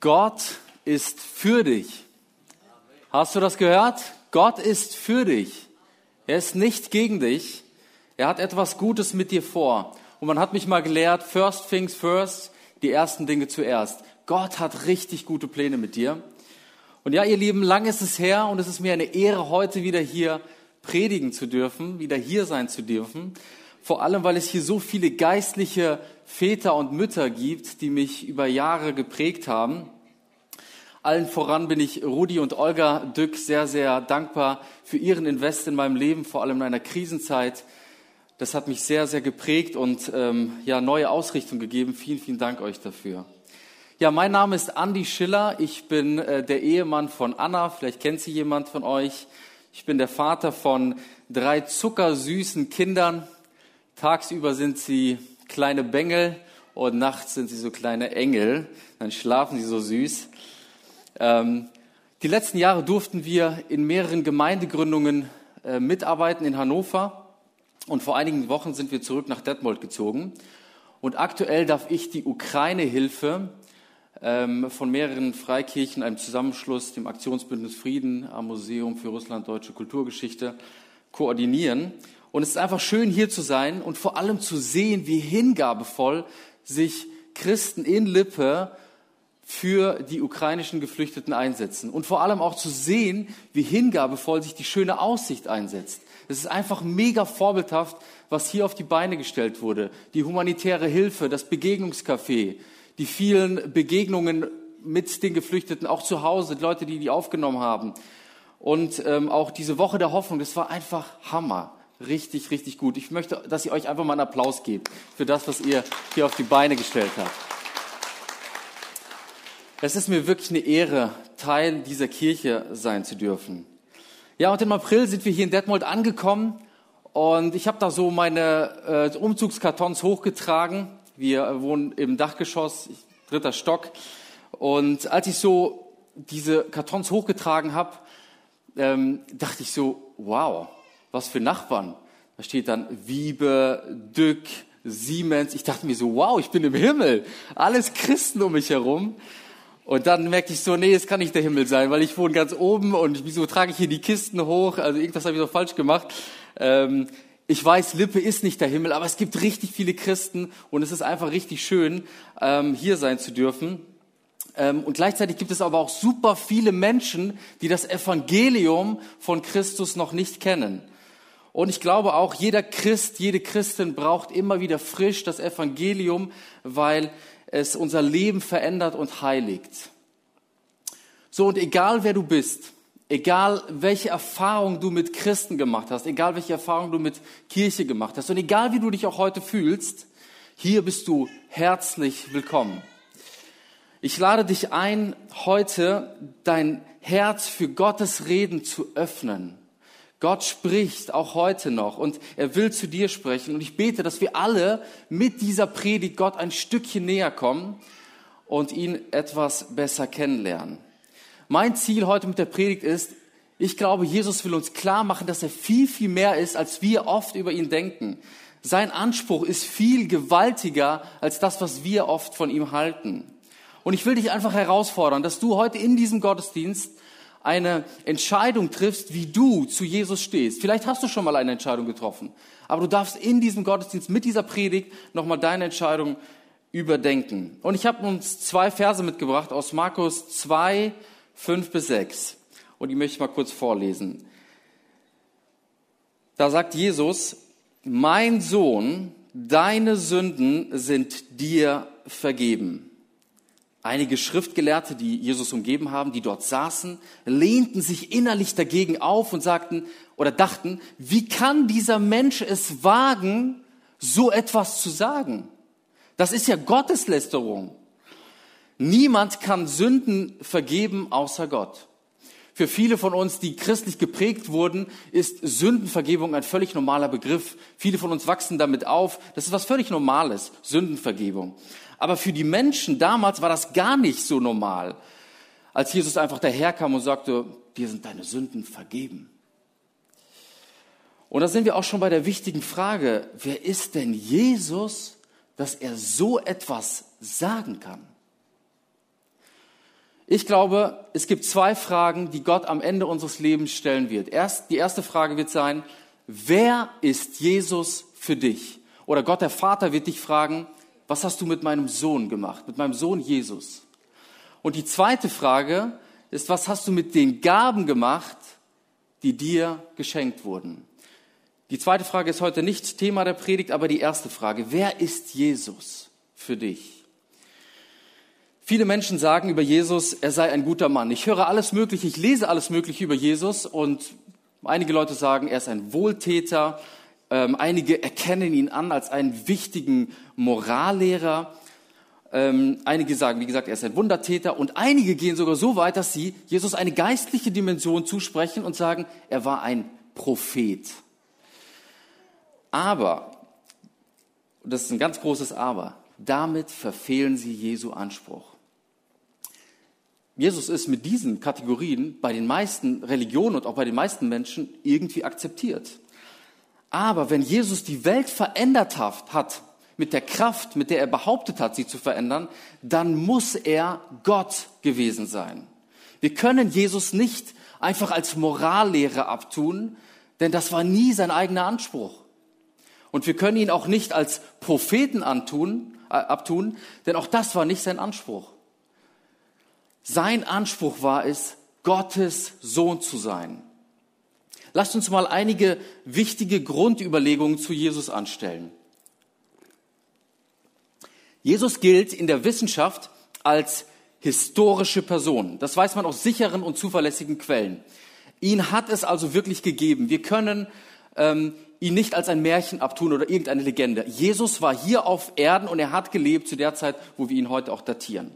Gott ist für dich. Hast du das gehört? Gott ist für dich. Er ist nicht gegen dich. Er hat etwas Gutes mit dir vor. Und man hat mich mal gelehrt, first things first, die ersten Dinge zuerst. Gott hat richtig gute Pläne mit dir. Und ja, ihr Lieben, lang ist es her und es ist mir eine Ehre, heute wieder hier predigen zu dürfen, wieder hier sein zu dürfen. Vor allem, weil es hier so viele geistliche Väter und Mütter gibt, die mich über Jahre geprägt haben. Allen voran bin ich Rudi und Olga Dück sehr, sehr dankbar für ihren Invest in meinem Leben, vor allem in einer Krisenzeit. Das hat mich sehr, sehr geprägt und ähm, ja neue Ausrichtung gegeben. Vielen, vielen Dank euch dafür. Ja, mein Name ist Andy Schiller. Ich bin äh, der Ehemann von Anna. Vielleicht kennt sie jemand von euch. Ich bin der Vater von drei zuckersüßen Kindern. Tagsüber sind sie kleine Bengel und nachts sind sie so kleine Engel. Dann schlafen sie so süß. Ähm, die letzten Jahre durften wir in mehreren Gemeindegründungen äh, mitarbeiten in Hannover. Und vor einigen Wochen sind wir zurück nach Detmold gezogen. Und aktuell darf ich die Ukraine-Hilfe ähm, von mehreren Freikirchen, einem Zusammenschluss, dem Aktionsbündnis Frieden am Museum für Russland Deutsche Kulturgeschichte, koordinieren. Und es ist einfach schön, hier zu sein und vor allem zu sehen, wie hingabevoll sich Christen in Lippe für die ukrainischen Geflüchteten einsetzen. Und vor allem auch zu sehen, wie hingabevoll sich die schöne Aussicht einsetzt. Es ist einfach mega vorbildhaft, was hier auf die Beine gestellt wurde. Die humanitäre Hilfe, das Begegnungscafé, die vielen Begegnungen mit den Geflüchteten, auch zu Hause, die Leute, die die aufgenommen haben. Und ähm, auch diese Woche der Hoffnung, das war einfach Hammer. Richtig, richtig gut. Ich möchte, dass ihr euch einfach mal einen Applaus gebt für das, was ihr hier auf die Beine gestellt habt. Es ist mir wirklich eine Ehre, Teil dieser Kirche sein zu dürfen. Ja, und im April sind wir hier in Detmold angekommen und ich habe da so meine äh, Umzugskartons hochgetragen. Wir wohnen im Dachgeschoss, dritter Stock. Und als ich so diese Kartons hochgetragen habe, ähm, dachte ich so, wow, was für Nachbarn. Da steht dann Wiebe, Dück, Siemens. Ich dachte mir so, wow, ich bin im Himmel. Alles Christen um mich herum. Und dann merkte ich so, nee, es kann nicht der Himmel sein, weil ich wohne ganz oben und wieso trage ich hier die Kisten hoch? Also irgendwas habe ich so falsch gemacht. Ähm, ich weiß, Lippe ist nicht der Himmel, aber es gibt richtig viele Christen und es ist einfach richtig schön, ähm, hier sein zu dürfen. Ähm, und gleichzeitig gibt es aber auch super viele Menschen, die das Evangelium von Christus noch nicht kennen. Und ich glaube auch, jeder Christ, jede Christin braucht immer wieder frisch das Evangelium, weil es unser Leben verändert und heiligt. So, und egal wer du bist, egal welche Erfahrung du mit Christen gemacht hast, egal welche Erfahrung du mit Kirche gemacht hast und egal wie du dich auch heute fühlst, hier bist du herzlich willkommen. Ich lade dich ein, heute dein Herz für Gottes Reden zu öffnen Gott spricht auch heute noch und er will zu dir sprechen. Und ich bete, dass wir alle mit dieser Predigt Gott ein Stückchen näher kommen und ihn etwas besser kennenlernen. Mein Ziel heute mit der Predigt ist, ich glaube, Jesus will uns klar machen, dass er viel, viel mehr ist, als wir oft über ihn denken. Sein Anspruch ist viel gewaltiger als das, was wir oft von ihm halten. Und ich will dich einfach herausfordern, dass du heute in diesem Gottesdienst eine Entscheidung triffst, wie du zu Jesus stehst. Vielleicht hast du schon mal eine Entscheidung getroffen, aber du darfst in diesem Gottesdienst mit dieser Predigt nochmal deine Entscheidung überdenken. Und ich habe uns zwei Verse mitgebracht aus Markus 2, 5 bis 6. Und die möchte ich mal kurz vorlesen. Da sagt Jesus, mein Sohn, deine Sünden sind dir vergeben. Einige Schriftgelehrte, die Jesus umgeben haben, die dort saßen, lehnten sich innerlich dagegen auf und sagten oder dachten, wie kann dieser Mensch es wagen, so etwas zu sagen? Das ist ja Gotteslästerung. Niemand kann Sünden vergeben außer Gott. Für viele von uns, die christlich geprägt wurden, ist Sündenvergebung ein völlig normaler Begriff. Viele von uns wachsen damit auf. Das ist was völlig Normales, Sündenvergebung. Aber für die Menschen damals war das gar nicht so normal, als Jesus einfach daherkam und sagte, dir sind deine Sünden vergeben. Und da sind wir auch schon bei der wichtigen Frage, wer ist denn Jesus, dass er so etwas sagen kann? Ich glaube, es gibt zwei Fragen, die Gott am Ende unseres Lebens stellen wird. Erst, die erste Frage wird sein, wer ist Jesus für dich? Oder Gott der Vater wird dich fragen, was hast du mit meinem Sohn gemacht, mit meinem Sohn Jesus? Und die zweite Frage ist, was hast du mit den Gaben gemacht, die dir geschenkt wurden? Die zweite Frage ist heute nicht Thema der Predigt, aber die erste Frage, wer ist Jesus für dich? Viele Menschen sagen über Jesus, er sei ein guter Mann. Ich höre alles Mögliche, ich lese alles Mögliche über Jesus und einige Leute sagen, er ist ein Wohltäter. Ähm, einige erkennen ihn an als einen wichtigen Morallehrer. Ähm, einige sagen, wie gesagt, er ist ein Wundertäter. Und einige gehen sogar so weit, dass sie Jesus eine geistliche Dimension zusprechen und sagen, er war ein Prophet. Aber, das ist ein ganz großes Aber, damit verfehlen sie Jesu Anspruch. Jesus ist mit diesen Kategorien bei den meisten Religionen und auch bei den meisten Menschen irgendwie akzeptiert. Aber wenn Jesus die Welt verändert hat, mit der Kraft, mit der er behauptet hat, sie zu verändern, dann muss er Gott gewesen sein. Wir können Jesus nicht einfach als Morallehre abtun, denn das war nie sein eigener Anspruch. Und wir können ihn auch nicht als Propheten antun, äh, abtun, denn auch das war nicht sein Anspruch. Sein Anspruch war es, Gottes Sohn zu sein. Lasst uns mal einige wichtige Grundüberlegungen zu Jesus anstellen. Jesus gilt in der Wissenschaft als historische Person. Das weiß man aus sicheren und zuverlässigen Quellen. Ihn hat es also wirklich gegeben. Wir können ähm, ihn nicht als ein Märchen abtun oder irgendeine Legende. Jesus war hier auf Erden und er hat gelebt zu der Zeit, wo wir ihn heute auch datieren.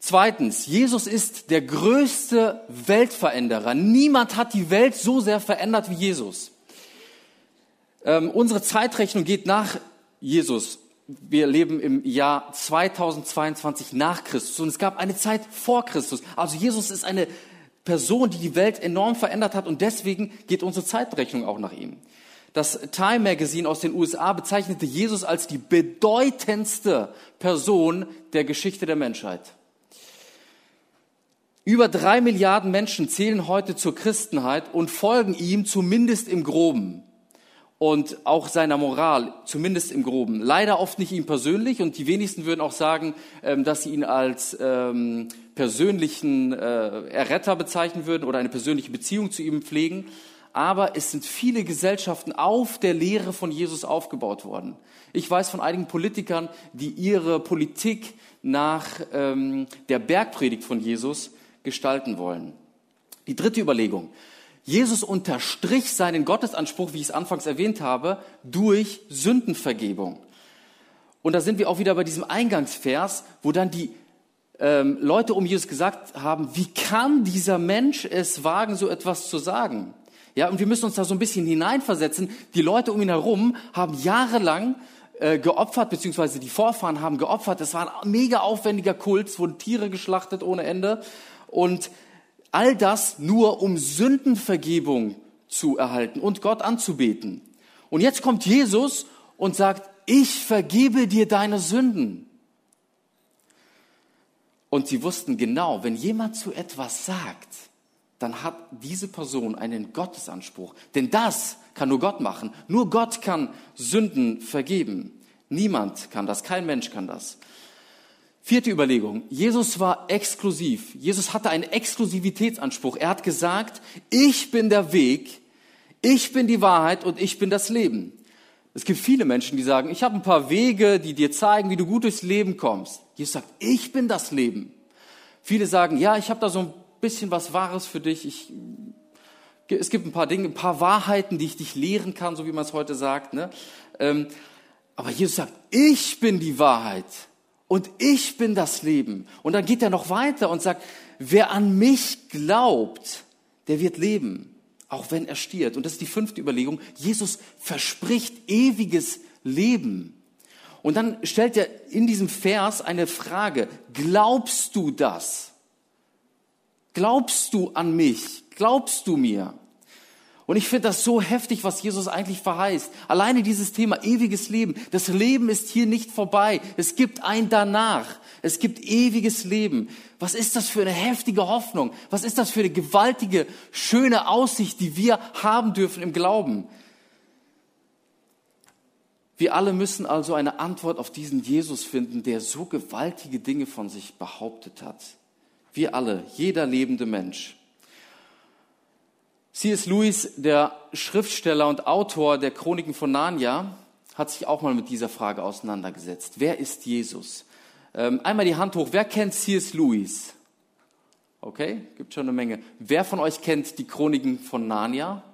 Zweitens, Jesus ist der größte Weltveränderer. Niemand hat die Welt so sehr verändert wie Jesus. Ähm, unsere Zeitrechnung geht nach Jesus. Wir leben im Jahr 2022 nach Christus und es gab eine Zeit vor Christus. Also Jesus ist eine Person, die die Welt enorm verändert hat und deswegen geht unsere Zeitrechnung auch nach ihm. Das Time Magazine aus den USA bezeichnete Jesus als die bedeutendste Person der Geschichte der Menschheit. Über drei Milliarden Menschen zählen heute zur Christenheit und folgen ihm zumindest im Groben und auch seiner Moral, zumindest im Groben. Leider oft nicht ihm persönlich und die wenigsten würden auch sagen, ähm, dass sie ihn als ähm, persönlichen äh, Erretter bezeichnen würden oder eine persönliche Beziehung zu ihm pflegen. Aber es sind viele Gesellschaften auf der Lehre von Jesus aufgebaut worden. Ich weiß von einigen Politikern, die ihre Politik nach ähm, der Bergpredigt von Jesus gestalten wollen. Die dritte Überlegung. Jesus unterstrich seinen Gottesanspruch, wie ich es anfangs erwähnt habe, durch Sündenvergebung. Und da sind wir auch wieder bei diesem Eingangsvers, wo dann die ähm, Leute um Jesus gesagt haben, wie kann dieser Mensch es wagen, so etwas zu sagen? Ja, und wir müssen uns da so ein bisschen hineinversetzen. Die Leute um ihn herum haben jahrelang äh, geopfert, beziehungsweise die Vorfahren haben geopfert. Das war ein mega aufwendiger Kult, es wurden Tiere geschlachtet ohne Ende. Und all das nur, um Sündenvergebung zu erhalten und Gott anzubeten. Und jetzt kommt Jesus und sagt, ich vergebe dir deine Sünden. Und sie wussten genau, wenn jemand zu etwas sagt, dann hat diese Person einen Gottesanspruch. Denn das kann nur Gott machen. Nur Gott kann Sünden vergeben. Niemand kann das, kein Mensch kann das. Vierte Überlegung. Jesus war exklusiv. Jesus hatte einen Exklusivitätsanspruch. Er hat gesagt, ich bin der Weg, ich bin die Wahrheit und ich bin das Leben. Es gibt viele Menschen, die sagen, ich habe ein paar Wege, die dir zeigen, wie du gut durchs Leben kommst. Jesus sagt, ich bin das Leben. Viele sagen, ja, ich habe da so ein bisschen was Wahres für dich. Ich, es gibt ein paar Dinge, ein paar Wahrheiten, die ich dich lehren kann, so wie man es heute sagt. Ne? Ähm, aber Jesus sagt, ich bin die Wahrheit und ich bin das Leben. Und dann geht er noch weiter und sagt, wer an mich glaubt, der wird leben, auch wenn er stirbt. Und das ist die fünfte Überlegung. Jesus verspricht ewiges Leben. Und dann stellt er in diesem Vers eine Frage. Glaubst du das? Glaubst du an mich? Glaubst du mir? Und ich finde das so heftig, was Jesus eigentlich verheißt. Alleine dieses Thema ewiges Leben. Das Leben ist hier nicht vorbei. Es gibt ein danach. Es gibt ewiges Leben. Was ist das für eine heftige Hoffnung? Was ist das für eine gewaltige, schöne Aussicht, die wir haben dürfen im Glauben? Wir alle müssen also eine Antwort auf diesen Jesus finden, der so gewaltige Dinge von sich behauptet hat. Wir alle, jeder lebende Mensch. C.S. Lewis, der Schriftsteller und Autor der Chroniken von Narnia, hat sich auch mal mit dieser Frage auseinandergesetzt. Wer ist Jesus? Ähm, einmal die Hand hoch. Wer kennt C.S. Lewis? Okay, gibt schon eine Menge. Wer von euch kennt die Chroniken von Narnia?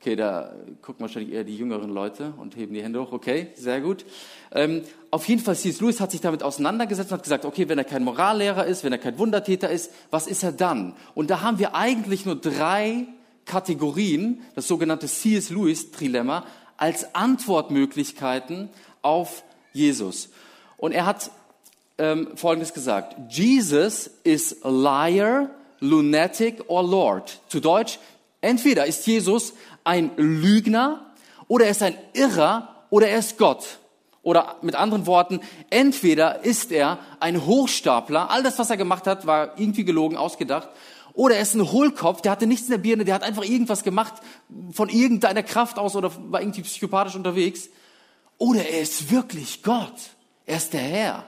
Okay, da gucken wahrscheinlich eher die jüngeren Leute und heben die Hände hoch. Okay, sehr gut. Ähm, auf jeden Fall, C.S. Lewis hat sich damit auseinandergesetzt und hat gesagt, okay, wenn er kein Morallehrer ist, wenn er kein Wundertäter ist, was ist er dann? Und da haben wir eigentlich nur drei Kategorien, das sogenannte C.S. Lewis Trilemma, als Antwortmöglichkeiten auf Jesus. Und er hat ähm, Folgendes gesagt. Jesus is liar, lunatic or Lord. Zu Deutsch, entweder ist Jesus ein Lügner oder er ist ein Irrer oder er ist Gott. Oder mit anderen Worten, entweder ist er ein Hochstapler, all das, was er gemacht hat, war irgendwie gelogen, ausgedacht, oder er ist ein Hohlkopf, der hatte nichts in der Birne, der hat einfach irgendwas gemacht von irgendeiner Kraft aus oder war irgendwie psychopathisch unterwegs. Oder er ist wirklich Gott. Er ist der Herr.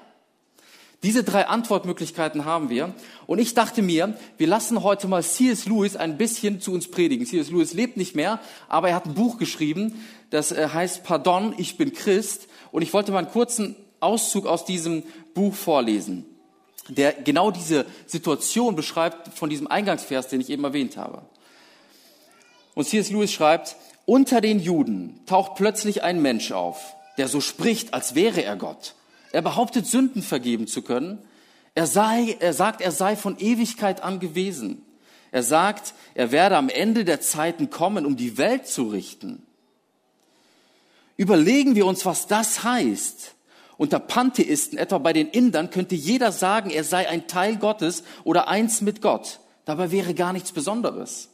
Diese drei Antwortmöglichkeiten haben wir. Und ich dachte mir, wir lassen heute mal C.S. Lewis ein bisschen zu uns predigen. C.S. Lewis lebt nicht mehr, aber er hat ein Buch geschrieben, das äh, heißt Pardon, ich bin Christ. Und ich wollte mal einen kurzen Auszug aus diesem Buch vorlesen der genau diese Situation beschreibt von diesem Eingangsvers, den ich eben erwähnt habe. Und C.S. Lewis schreibt, unter den Juden taucht plötzlich ein Mensch auf, der so spricht, als wäre er Gott. Er behauptet, Sünden vergeben zu können. Er, sei, er sagt, er sei von Ewigkeit an gewesen. Er sagt, er werde am Ende der Zeiten kommen, um die Welt zu richten. Überlegen wir uns, was das heißt. Unter Pantheisten, etwa bei den Indern, könnte jeder sagen, er sei ein Teil Gottes oder eins mit Gott. Dabei wäre gar nichts Besonderes.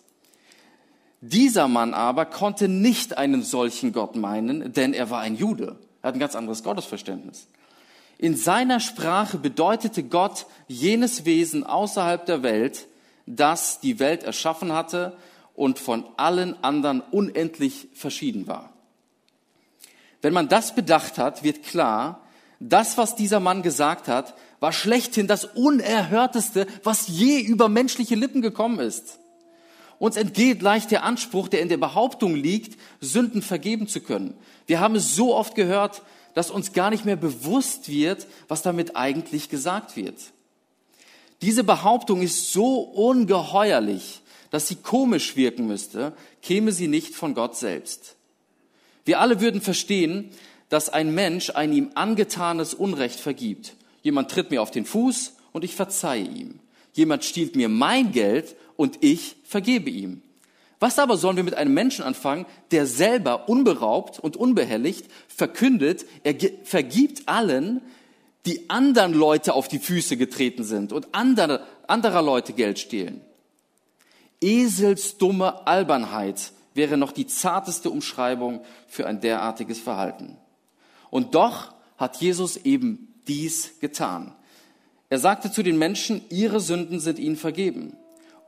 Dieser Mann aber konnte nicht einen solchen Gott meinen, denn er war ein Jude. Er hat ein ganz anderes Gottesverständnis. In seiner Sprache bedeutete Gott jenes Wesen außerhalb der Welt, das die Welt erschaffen hatte und von allen anderen unendlich verschieden war. Wenn man das bedacht hat, wird klar, das, was dieser Mann gesagt hat, war schlechthin das Unerhörteste, was je über menschliche Lippen gekommen ist. Uns entgeht leicht der Anspruch, der in der Behauptung liegt, Sünden vergeben zu können. Wir haben es so oft gehört, dass uns gar nicht mehr bewusst wird, was damit eigentlich gesagt wird. Diese Behauptung ist so ungeheuerlich, dass sie komisch wirken müsste, käme sie nicht von Gott selbst. Wir alle würden verstehen, dass ein Mensch ein ihm angetanes Unrecht vergibt. Jemand tritt mir auf den Fuß und ich verzeihe ihm. Jemand stiehlt mir mein Geld und ich vergebe ihm. Was aber sollen wir mit einem Menschen anfangen, der selber unberaubt und unbehelligt verkündet, er vergibt allen, die anderen Leute auf die Füße getreten sind und andere, anderer Leute Geld stehlen? Eselsdumme Albernheit wäre noch die zarteste Umschreibung für ein derartiges Verhalten. Und doch hat Jesus eben dies getan. Er sagte zu den Menschen, ihre Sünden sind ihnen vergeben,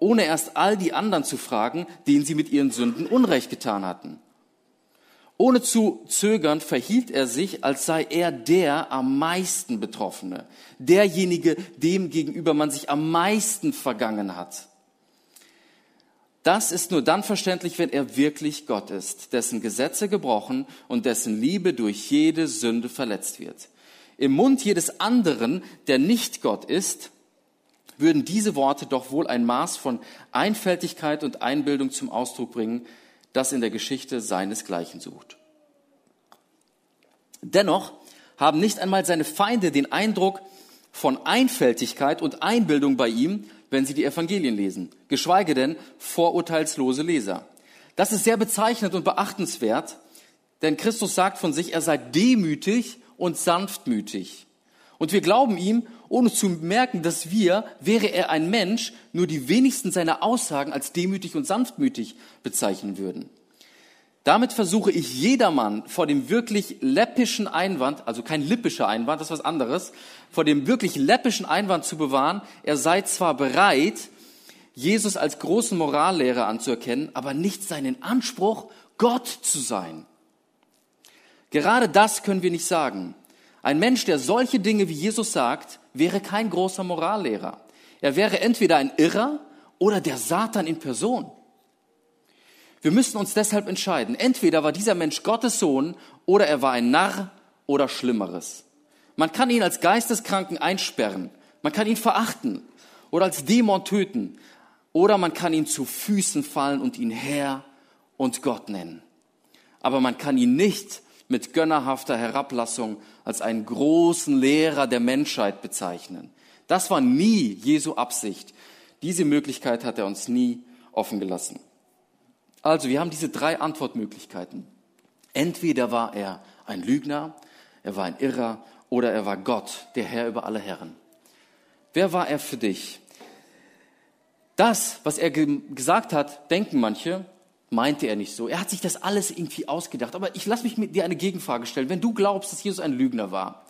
ohne erst all die anderen zu fragen, denen sie mit ihren Sünden Unrecht getan hatten. Ohne zu zögern verhielt er sich, als sei er der am meisten Betroffene, derjenige, dem gegenüber man sich am meisten vergangen hat. Das ist nur dann verständlich, wenn er wirklich Gott ist, dessen Gesetze gebrochen und dessen Liebe durch jede Sünde verletzt wird. Im Mund jedes anderen, der nicht Gott ist, würden diese Worte doch wohl ein Maß von Einfältigkeit und Einbildung zum Ausdruck bringen, das in der Geschichte seinesgleichen sucht. Dennoch haben nicht einmal seine Feinde den Eindruck von Einfältigkeit und Einbildung bei ihm, wenn sie die Evangelien lesen, geschweige denn vorurteilslose Leser. Das ist sehr bezeichnend und beachtenswert, denn Christus sagt von sich, er sei demütig und sanftmütig. Und wir glauben ihm ohne zu merken, dass wir, wäre er ein Mensch, nur die wenigsten seiner Aussagen als demütig und sanftmütig bezeichnen würden. Damit versuche ich jedermann vor dem wirklich läppischen Einwand, also kein lippischer Einwand, das ist was anderes, vor dem wirklich läppischen Einwand zu bewahren, er sei zwar bereit, Jesus als großen Morallehrer anzuerkennen, aber nicht seinen Anspruch, Gott zu sein. Gerade das können wir nicht sagen. Ein Mensch, der solche Dinge wie Jesus sagt, wäre kein großer Morallehrer. Er wäre entweder ein Irrer oder der Satan in Person. Wir müssen uns deshalb entscheiden. Entweder war dieser Mensch Gottes Sohn oder er war ein Narr oder Schlimmeres. Man kann ihn als Geisteskranken einsperren. Man kann ihn verachten oder als Dämon töten. Oder man kann ihn zu Füßen fallen und ihn Herr und Gott nennen. Aber man kann ihn nicht mit gönnerhafter Herablassung als einen großen Lehrer der Menschheit bezeichnen. Das war nie Jesu Absicht. Diese Möglichkeit hat er uns nie offen gelassen. Also, wir haben diese drei Antwortmöglichkeiten. Entweder war er ein Lügner, er war ein Irrer oder er war Gott, der Herr über alle Herren. Wer war er für dich? Das, was er gesagt hat, denken manche, meinte er nicht so. Er hat sich das alles irgendwie ausgedacht. Aber ich lasse mich mit dir eine Gegenfrage stellen. Wenn du glaubst, dass Jesus ein Lügner war,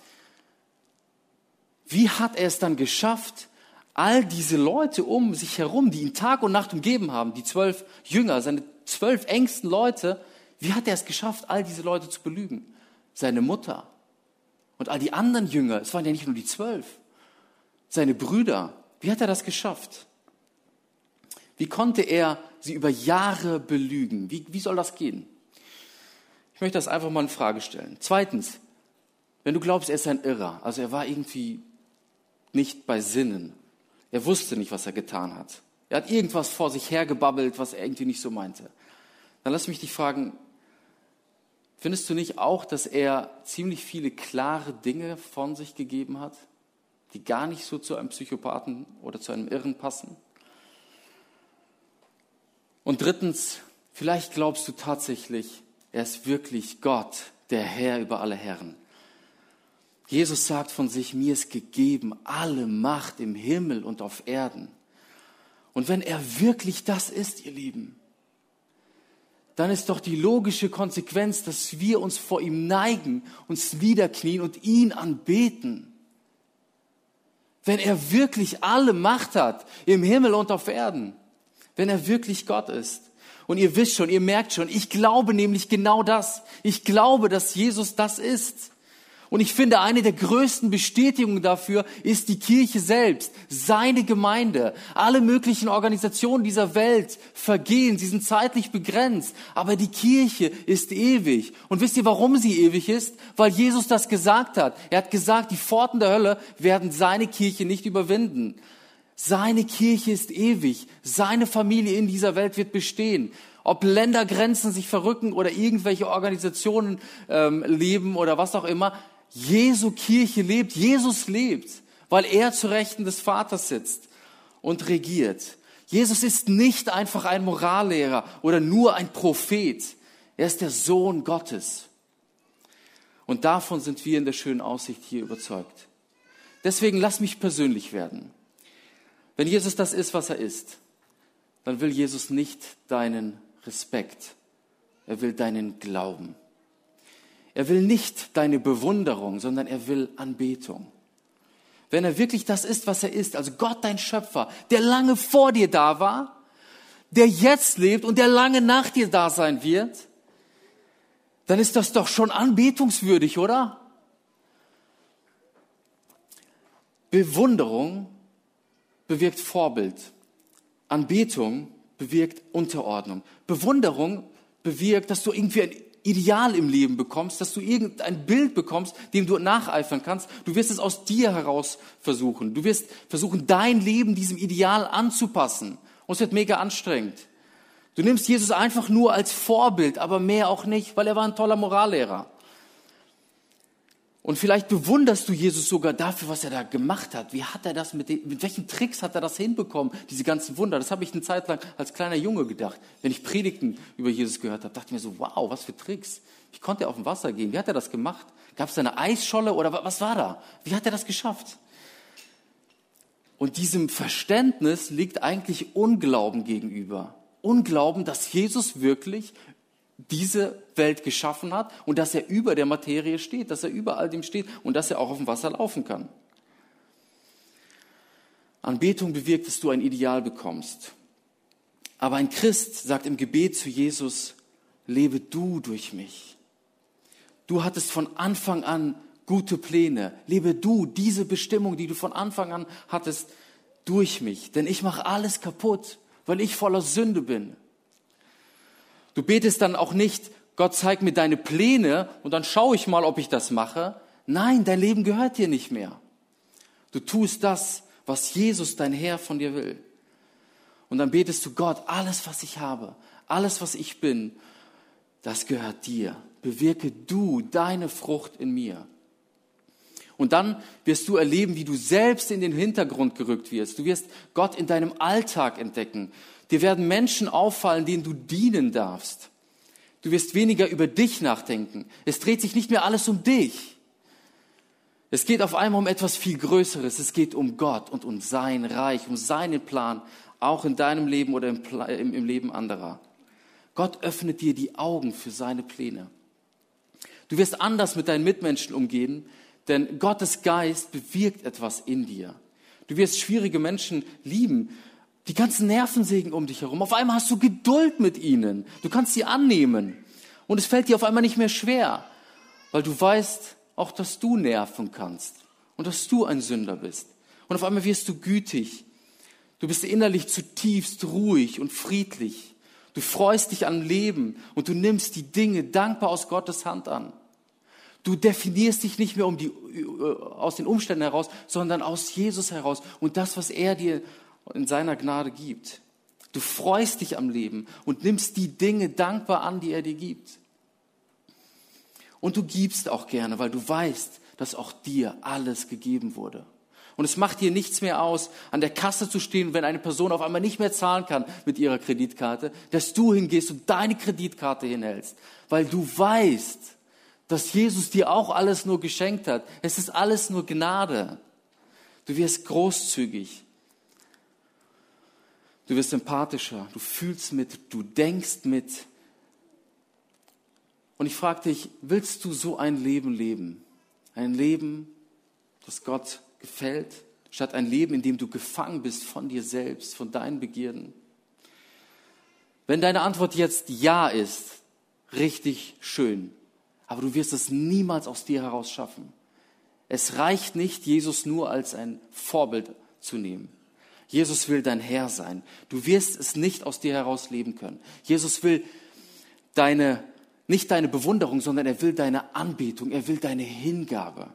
wie hat er es dann geschafft, all diese Leute um sich herum, die ihn Tag und Nacht umgeben haben, die zwölf Jünger, seine zwölf engsten Leute, wie hat er es geschafft, all diese Leute zu belügen? Seine Mutter und all die anderen Jünger, es waren ja nicht nur die zwölf, seine Brüder, wie hat er das geschafft? Wie konnte er sie über Jahre belügen? Wie, wie soll das gehen? Ich möchte das einfach mal in Frage stellen. Zweitens, wenn du glaubst, er ist ein Irrer, also er war irgendwie nicht bei Sinnen, er wusste nicht, was er getan hat. Er hat irgendwas vor sich hergebabbelt, was er irgendwie nicht so meinte. Dann lass mich dich fragen, findest du nicht auch, dass er ziemlich viele klare Dinge von sich gegeben hat, die gar nicht so zu einem Psychopathen oder zu einem Irren passen? Und drittens, vielleicht glaubst du tatsächlich, er ist wirklich Gott, der Herr über alle Herren. Jesus sagt von sich, mir ist gegeben alle Macht im Himmel und auf Erden. Und wenn er wirklich das ist, ihr Lieben, dann ist doch die logische Konsequenz, dass wir uns vor ihm neigen, uns niederknien und ihn anbeten. Wenn er wirklich alle Macht hat im Himmel und auf Erden wenn er wirklich Gott ist. Und ihr wisst schon, ihr merkt schon, ich glaube nämlich genau das. Ich glaube, dass Jesus das ist. Und ich finde, eine der größten Bestätigungen dafür ist die Kirche selbst, seine Gemeinde. Alle möglichen Organisationen dieser Welt vergehen, sie sind zeitlich begrenzt, aber die Kirche ist ewig. Und wisst ihr, warum sie ewig ist? Weil Jesus das gesagt hat. Er hat gesagt, die Pforten der Hölle werden seine Kirche nicht überwinden. Seine Kirche ist ewig. Seine Familie in dieser Welt wird bestehen. Ob Ländergrenzen sich verrücken oder irgendwelche Organisationen ähm, leben oder was auch immer. Jesu Kirche lebt. Jesus lebt, weil er zu Rechten des Vaters sitzt und regiert. Jesus ist nicht einfach ein Morallehrer oder nur ein Prophet. Er ist der Sohn Gottes. Und davon sind wir in der schönen Aussicht hier überzeugt. Deswegen lass mich persönlich werden. Wenn Jesus das ist, was er ist, dann will Jesus nicht deinen Respekt. Er will deinen Glauben. Er will nicht deine Bewunderung, sondern er will Anbetung. Wenn er wirklich das ist, was er ist, also Gott dein Schöpfer, der lange vor dir da war, der jetzt lebt und der lange nach dir da sein wird, dann ist das doch schon anbetungswürdig, oder? Bewunderung bewirkt Vorbild. Anbetung bewirkt Unterordnung. Bewunderung bewirkt, dass du irgendwie ein Ideal im Leben bekommst, dass du irgendein Bild bekommst, dem du nacheifern kannst. Du wirst es aus dir heraus versuchen. Du wirst versuchen, dein Leben diesem Ideal anzupassen. Und es wird mega anstrengend. Du nimmst Jesus einfach nur als Vorbild, aber mehr auch nicht, weil er war ein toller Morallehrer. Und vielleicht bewunderst du Jesus sogar dafür, was er da gemacht hat. Wie hat er das mit, den, mit welchen Tricks hat er das hinbekommen, diese ganzen Wunder? Das habe ich eine Zeit lang als kleiner Junge gedacht. Wenn ich Predigten über Jesus gehört habe, dachte ich mir so, wow, was für Tricks. Wie konnte er auf dem Wasser gehen? Wie hat er das gemacht? Gab es eine Eisscholle oder was war da? Wie hat er das geschafft? Und diesem Verständnis liegt eigentlich Unglauben gegenüber. Unglauben, dass Jesus wirklich diese Welt geschaffen hat und dass er über der Materie steht, dass er über all dem steht und dass er auch auf dem Wasser laufen kann. Anbetung bewirkt, dass du ein Ideal bekommst. Aber ein Christ sagt im Gebet zu Jesus, lebe du durch mich. Du hattest von Anfang an gute Pläne. Lebe du diese Bestimmung, die du von Anfang an hattest, durch mich. Denn ich mache alles kaputt, weil ich voller Sünde bin. Du betest dann auch nicht, Gott zeig mir deine Pläne und dann schaue ich mal, ob ich das mache. Nein, dein Leben gehört dir nicht mehr. Du tust das, was Jesus, dein Herr, von dir will. Und dann betest du Gott, alles, was ich habe, alles, was ich bin, das gehört dir. Bewirke du deine Frucht in mir. Und dann wirst du erleben, wie du selbst in den Hintergrund gerückt wirst. Du wirst Gott in deinem Alltag entdecken. Dir werden Menschen auffallen, denen du dienen darfst. Du wirst weniger über dich nachdenken. Es dreht sich nicht mehr alles um dich. Es geht auf einmal um etwas viel Größeres. Es geht um Gott und um sein Reich, um seinen Plan, auch in deinem Leben oder im, im Leben anderer. Gott öffnet dir die Augen für seine Pläne. Du wirst anders mit deinen Mitmenschen umgehen, denn Gottes Geist bewirkt etwas in dir. Du wirst schwierige Menschen lieben. Die ganzen Nervensägen um dich herum. Auf einmal hast du Geduld mit ihnen. Du kannst sie annehmen. Und es fällt dir auf einmal nicht mehr schwer, weil du weißt auch, dass du nerven kannst und dass du ein Sünder bist. Und auf einmal wirst du gütig. Du bist innerlich zutiefst ruhig und friedlich. Du freust dich am Leben und du nimmst die Dinge dankbar aus Gottes Hand an. Du definierst dich nicht mehr um die, äh, aus den Umständen heraus, sondern aus Jesus heraus und das, was er dir in seiner Gnade gibt. Du freust dich am Leben und nimmst die Dinge dankbar an, die er dir gibt. Und du gibst auch gerne, weil du weißt, dass auch dir alles gegeben wurde. Und es macht dir nichts mehr aus, an der Kasse zu stehen, wenn eine Person auf einmal nicht mehr zahlen kann mit ihrer Kreditkarte, dass du hingehst und deine Kreditkarte hinhältst, weil du weißt, dass Jesus dir auch alles nur geschenkt hat. Es ist alles nur Gnade. Du wirst großzügig. Du wirst empathischer. Du fühlst mit. Du denkst mit. Und ich frage dich, willst du so ein Leben leben? Ein Leben, das Gott gefällt, statt ein Leben, in dem du gefangen bist von dir selbst, von deinen Begierden? Wenn deine Antwort jetzt Ja ist, richtig schön, aber du wirst es niemals aus dir heraus schaffen. Es reicht nicht, Jesus nur als ein Vorbild zu nehmen. Jesus will dein Herr sein. Du wirst es nicht aus dir heraus leben können. Jesus will deine, nicht deine Bewunderung, sondern er will deine Anbetung, er will deine Hingabe.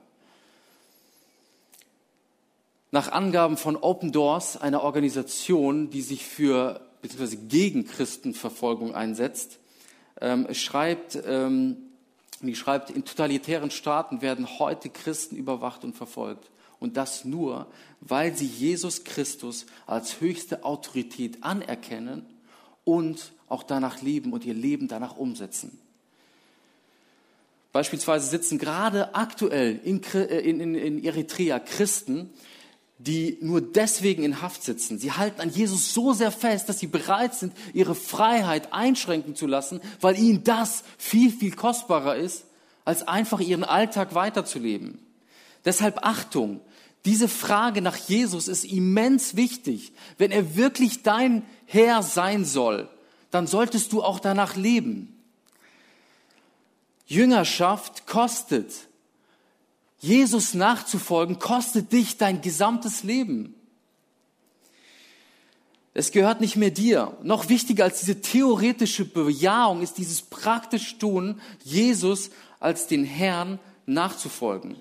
Nach Angaben von Open Doors, einer Organisation, die sich für bzw. gegen Christenverfolgung einsetzt, ähm, schreibt ähm, schreibt, in totalitären Staaten werden heute Christen überwacht und verfolgt. Und das nur, weil sie Jesus Christus als höchste Autorität anerkennen und auch danach leben und ihr Leben danach umsetzen. Beispielsweise sitzen gerade aktuell in, in, in Eritrea Christen, die nur deswegen in Haft sitzen. Sie halten an Jesus so sehr fest, dass sie bereit sind, ihre Freiheit einschränken zu lassen, weil ihnen das viel, viel kostbarer ist, als einfach ihren Alltag weiterzuleben. Deshalb Achtung, diese Frage nach Jesus ist immens wichtig. Wenn er wirklich dein Herr sein soll, dann solltest du auch danach leben. Jüngerschaft kostet. Jesus nachzufolgen kostet dich dein gesamtes Leben. Es gehört nicht mehr dir. Noch wichtiger als diese theoretische Bejahung ist dieses praktische Tun, Jesus als den Herrn nachzufolgen.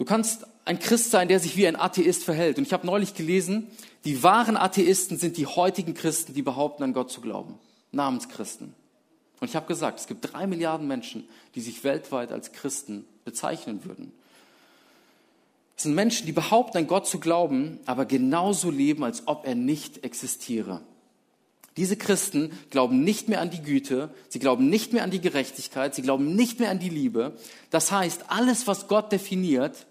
Du kannst ein Christ sein, der sich wie ein Atheist verhält. Und ich habe neulich gelesen, die wahren Atheisten sind die heutigen Christen, die behaupten, an Gott zu glauben. Namenschristen. Und ich habe gesagt, es gibt drei Milliarden Menschen, die sich weltweit als Christen bezeichnen würden. Es sind Menschen, die behaupten, an Gott zu glauben, aber genauso leben, als ob er nicht existiere. Diese Christen glauben nicht mehr an die Güte, sie glauben nicht mehr an die Gerechtigkeit, sie glauben nicht mehr an die Liebe. Das heißt, alles, was Gott definiert,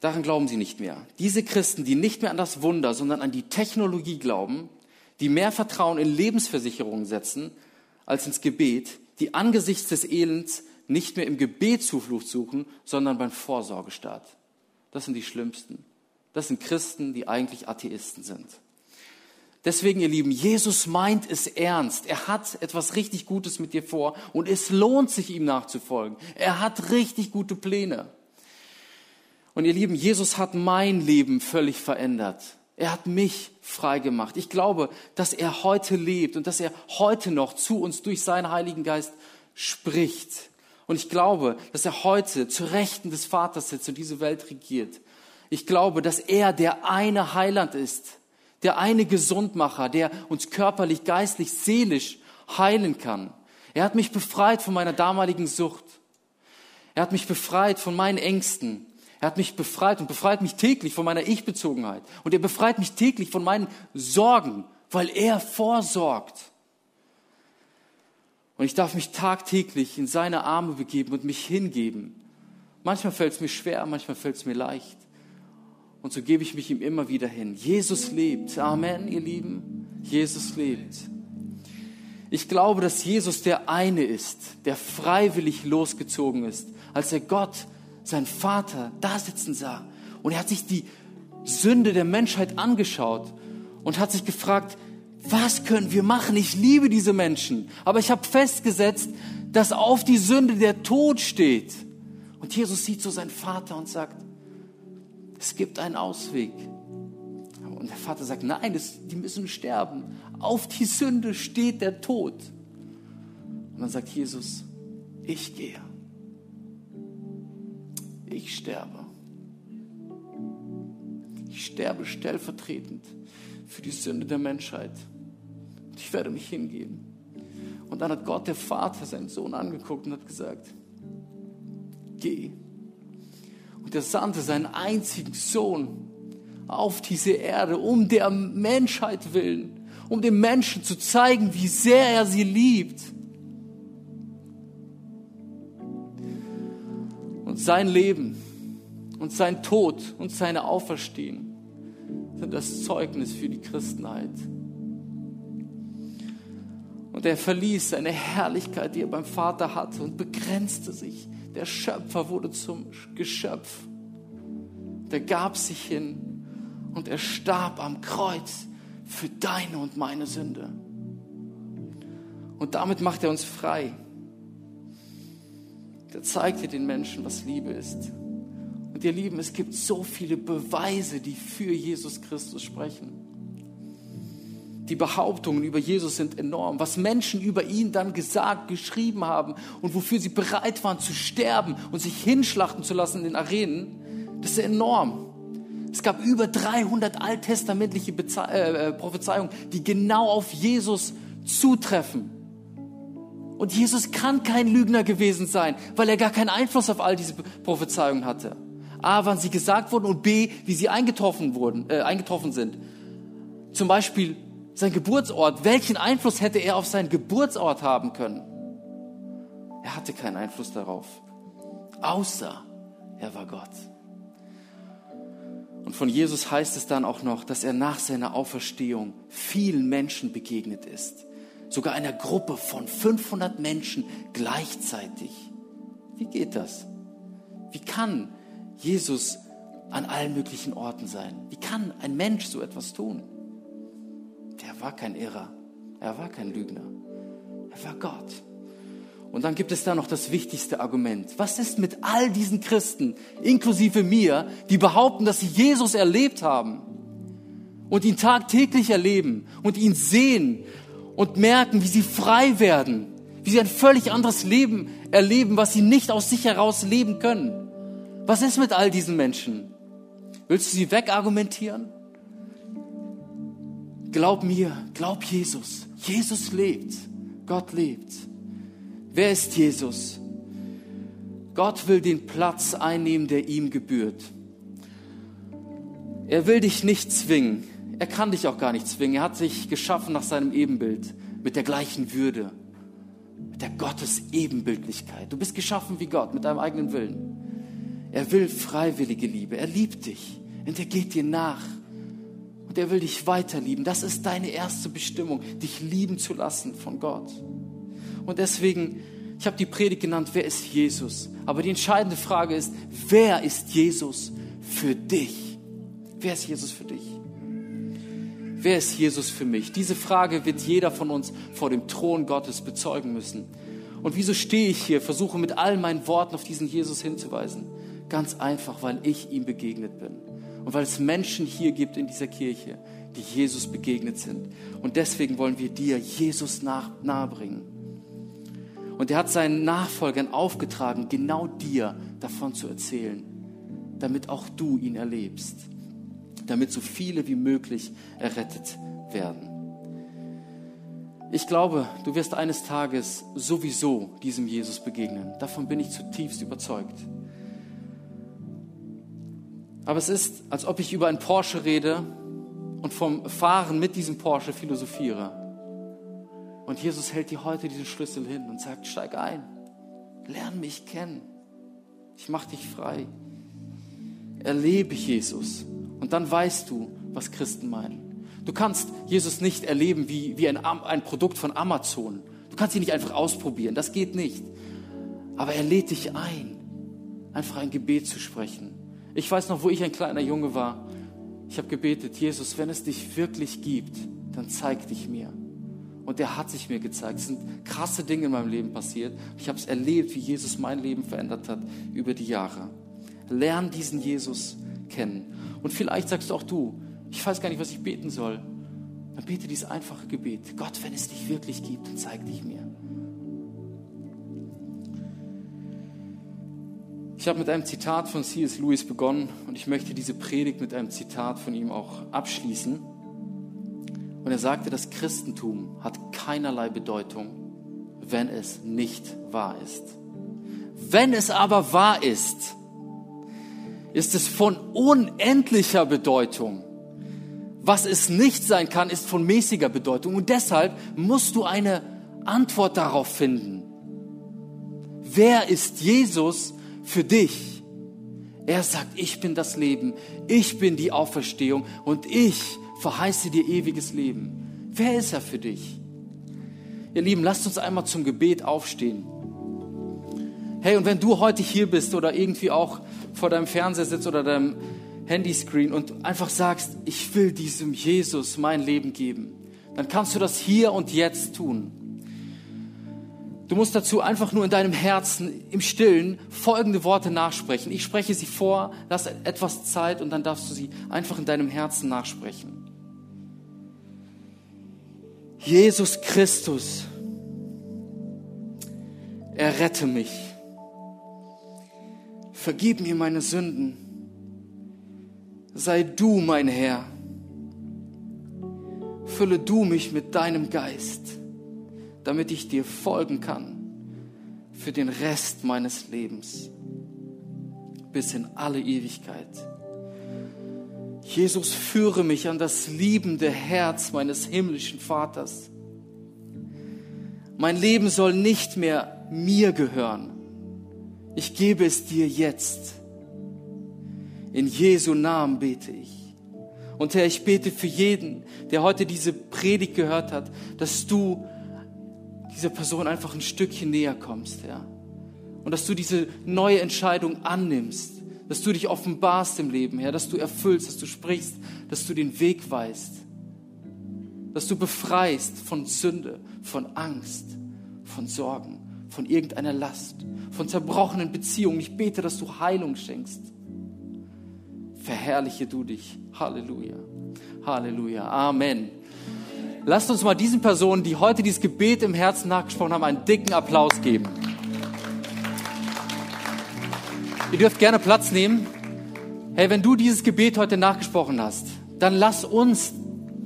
Daran glauben sie nicht mehr. Diese Christen, die nicht mehr an das Wunder, sondern an die Technologie glauben, die mehr Vertrauen in Lebensversicherungen setzen als ins Gebet, die angesichts des Elends nicht mehr im Gebet Zuflucht suchen, sondern beim Vorsorgestaat. Das sind die Schlimmsten. Das sind Christen, die eigentlich Atheisten sind. Deswegen, ihr Lieben, Jesus meint es ernst. Er hat etwas richtig Gutes mit dir vor und es lohnt sich, ihm nachzufolgen. Er hat richtig gute Pläne. Und ihr Lieben, Jesus hat mein Leben völlig verändert. Er hat mich frei gemacht. Ich glaube, dass er heute lebt und dass er heute noch zu uns durch seinen Heiligen Geist spricht. Und ich glaube, dass er heute zu Rechten des Vaters sitzt und diese Welt regiert. Ich glaube, dass er der eine Heiland ist, der eine Gesundmacher, der uns körperlich, geistlich, seelisch heilen kann. Er hat mich befreit von meiner damaligen Sucht. Er hat mich befreit von meinen Ängsten. Er hat mich befreit und befreit mich täglich von meiner Ich-Bezogenheit. Und er befreit mich täglich von meinen Sorgen, weil er vorsorgt. Und ich darf mich tagtäglich in seine Arme begeben und mich hingeben. Manchmal fällt es mir schwer, manchmal fällt es mir leicht. Und so gebe ich mich ihm immer wieder hin. Jesus lebt. Amen, ihr Lieben. Jesus lebt. Ich glaube, dass Jesus der eine ist, der freiwillig losgezogen ist, als er Gott, sein Vater, da sitzen sah. Und er hat sich die Sünde der Menschheit angeschaut und hat sich gefragt, was können wir machen? Ich liebe diese Menschen. Aber ich habe festgesetzt, dass auf die Sünde der Tod steht. Und Jesus sieht so seinen Vater und sagt, es gibt einen Ausweg. Und der Vater sagt, nein, das, die müssen sterben. Auf die Sünde steht der Tod. Und dann sagt Jesus, ich gehe. Ich sterbe. Ich sterbe stellvertretend für die Sünde der Menschheit. Ich werde mich hingeben. Und dann hat Gott, der Vater, seinen Sohn angeguckt und hat gesagt, geh und er sandte seinen einzigen Sohn auf diese Erde, um der Menschheit willen, um den Menschen zu zeigen, wie sehr er sie liebt. Sein Leben und sein Tod und seine Auferstehen sind das Zeugnis für die Christenheit. Und er verließ seine Herrlichkeit, die er beim Vater hatte, und begrenzte sich der Schöpfer wurde zum Geschöpf. Der gab sich hin und er starb am Kreuz für deine und meine Sünde. Und damit macht er uns frei. Der zeigt dir den Menschen, was Liebe ist. Und ihr Lieben, es gibt so viele Beweise, die für Jesus Christus sprechen. Die Behauptungen über Jesus sind enorm. Was Menschen über ihn dann gesagt, geschrieben haben und wofür sie bereit waren zu sterben und sich hinschlachten zu lassen in den Arenen, das ist enorm. Es gab über 300 alttestamentliche Beze äh, äh, Prophezeiungen, die genau auf Jesus zutreffen. Und Jesus kann kein Lügner gewesen sein, weil er gar keinen Einfluss auf all diese Prophezeiungen hatte. A, wann sie gesagt wurden und B, wie sie eingetroffen wurden, äh, eingetroffen sind. Zum Beispiel sein Geburtsort, welchen Einfluss hätte er auf seinen Geburtsort haben können? Er hatte keinen Einfluss darauf, außer er war Gott. Und von Jesus heißt es dann auch noch, dass er nach seiner Auferstehung vielen Menschen begegnet ist. Sogar einer Gruppe von 500 Menschen gleichzeitig. Wie geht das? Wie kann Jesus an allen möglichen Orten sein? Wie kann ein Mensch so etwas tun? der war kein Irrer, er war kein Lügner, er war Gott. Und dann gibt es da noch das wichtigste Argument. Was ist mit all diesen Christen, inklusive mir, die behaupten, dass sie Jesus erlebt haben und ihn tagtäglich erleben und ihn sehen und merken, wie sie frei werden, wie sie ein völlig anderes Leben erleben, was sie nicht aus sich heraus leben können? Was ist mit all diesen Menschen? Willst du sie wegargumentieren? Glaub mir, glaub Jesus. Jesus lebt. Gott lebt. Wer ist Jesus? Gott will den Platz einnehmen, der ihm gebührt. Er will dich nicht zwingen. Er kann dich auch gar nicht zwingen. Er hat sich geschaffen nach seinem Ebenbild, mit der gleichen Würde, mit der Gottes Ebenbildlichkeit. Du bist geschaffen wie Gott, mit deinem eigenen Willen. Er will freiwillige Liebe. Er liebt dich und er geht dir nach. Und er will dich weiterlieben. Das ist deine erste Bestimmung, dich lieben zu lassen von Gott. Und deswegen, ich habe die Predigt genannt, wer ist Jesus? Aber die entscheidende Frage ist, wer ist Jesus für dich? Wer ist Jesus für dich? Wer ist Jesus für mich? Diese Frage wird jeder von uns vor dem Thron Gottes bezeugen müssen. Und wieso stehe ich hier, versuche mit all meinen Worten auf diesen Jesus hinzuweisen? Ganz einfach, weil ich ihm begegnet bin. Und weil es Menschen hier gibt in dieser Kirche, die Jesus begegnet sind. Und deswegen wollen wir dir Jesus nach, nahebringen. Und er hat seinen Nachfolgern aufgetragen, genau dir davon zu erzählen, damit auch du ihn erlebst, damit so viele wie möglich errettet werden. Ich glaube, du wirst eines Tages sowieso diesem Jesus begegnen. Davon bin ich zutiefst überzeugt. Aber es ist, als ob ich über einen Porsche rede und vom Fahren mit diesem Porsche philosophiere. Und Jesus hält dir heute diesen Schlüssel hin und sagt, steig ein, lern mich kennen, ich mache dich frei. Erlebe Jesus und dann weißt du, was Christen meinen. Du kannst Jesus nicht erleben wie, wie ein, ein Produkt von Amazon. Du kannst ihn nicht einfach ausprobieren, das geht nicht. Aber er lädt dich ein, einfach ein Gebet zu sprechen ich weiß noch, wo ich ein kleiner Junge war. Ich habe gebetet, Jesus, wenn es dich wirklich gibt, dann zeig dich mir. Und der hat sich mir gezeigt. Es sind krasse Dinge in meinem Leben passiert. Ich habe es erlebt, wie Jesus mein Leben verändert hat über die Jahre. Lern diesen Jesus kennen. Und vielleicht sagst du auch du, ich weiß gar nicht, was ich beten soll. Dann bete dieses einfache Gebet. Gott, wenn es dich wirklich gibt, dann zeig dich mir. Ich habe mit einem Zitat von C.S. Lewis begonnen und ich möchte diese Predigt mit einem Zitat von ihm auch abschließen. Und er sagte, das Christentum hat keinerlei Bedeutung, wenn es nicht wahr ist. Wenn es aber wahr ist, ist es von unendlicher Bedeutung. Was es nicht sein kann, ist von mäßiger Bedeutung. Und deshalb musst du eine Antwort darauf finden. Wer ist Jesus für dich. Er sagt, ich bin das Leben, ich bin die Auferstehung und ich verheiße dir ewiges Leben. Wer ist er für dich? Ihr Lieben, lasst uns einmal zum Gebet aufstehen. Hey, und wenn du heute hier bist oder irgendwie auch vor deinem Fernseher sitzt oder deinem Handyscreen und einfach sagst, ich will diesem Jesus mein Leben geben, dann kannst du das hier und jetzt tun. Du musst dazu einfach nur in deinem Herzen im Stillen folgende Worte nachsprechen. Ich spreche sie vor, lass etwas Zeit und dann darfst du sie einfach in deinem Herzen nachsprechen. Jesus Christus, errette mich. Vergib mir meine Sünden. Sei du mein Herr. Fülle du mich mit deinem Geist damit ich dir folgen kann für den Rest meines Lebens bis in alle Ewigkeit. Jesus, führe mich an das liebende Herz meines himmlischen Vaters. Mein Leben soll nicht mehr mir gehören. Ich gebe es dir jetzt. In Jesu Namen bete ich. Und Herr, ich bete für jeden, der heute diese Predigt gehört hat, dass du dieser Person einfach ein Stückchen näher kommst, Herr. Und dass du diese neue Entscheidung annimmst, dass du dich offenbarst im Leben, Herr, dass du erfüllst, dass du sprichst, dass du den Weg weißt, dass du befreist von Sünde, von Angst, von Sorgen, von irgendeiner Last, von zerbrochenen Beziehungen. Ich bete, dass du Heilung schenkst. Verherrliche du dich. Halleluja. Halleluja. Amen. Lasst uns mal diesen Personen, die heute dieses Gebet im Herzen nachgesprochen haben, einen dicken Applaus geben. Ihr dürft gerne Platz nehmen. Hey, wenn du dieses Gebet heute nachgesprochen hast, dann lass uns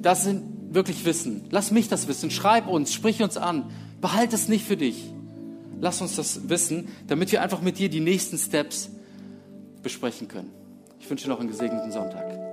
das wirklich wissen. Lass mich das wissen. Schreib uns, sprich uns an. Behalte es nicht für dich. Lass uns das wissen, damit wir einfach mit dir die nächsten Steps besprechen können. Ich wünsche dir noch einen gesegneten Sonntag.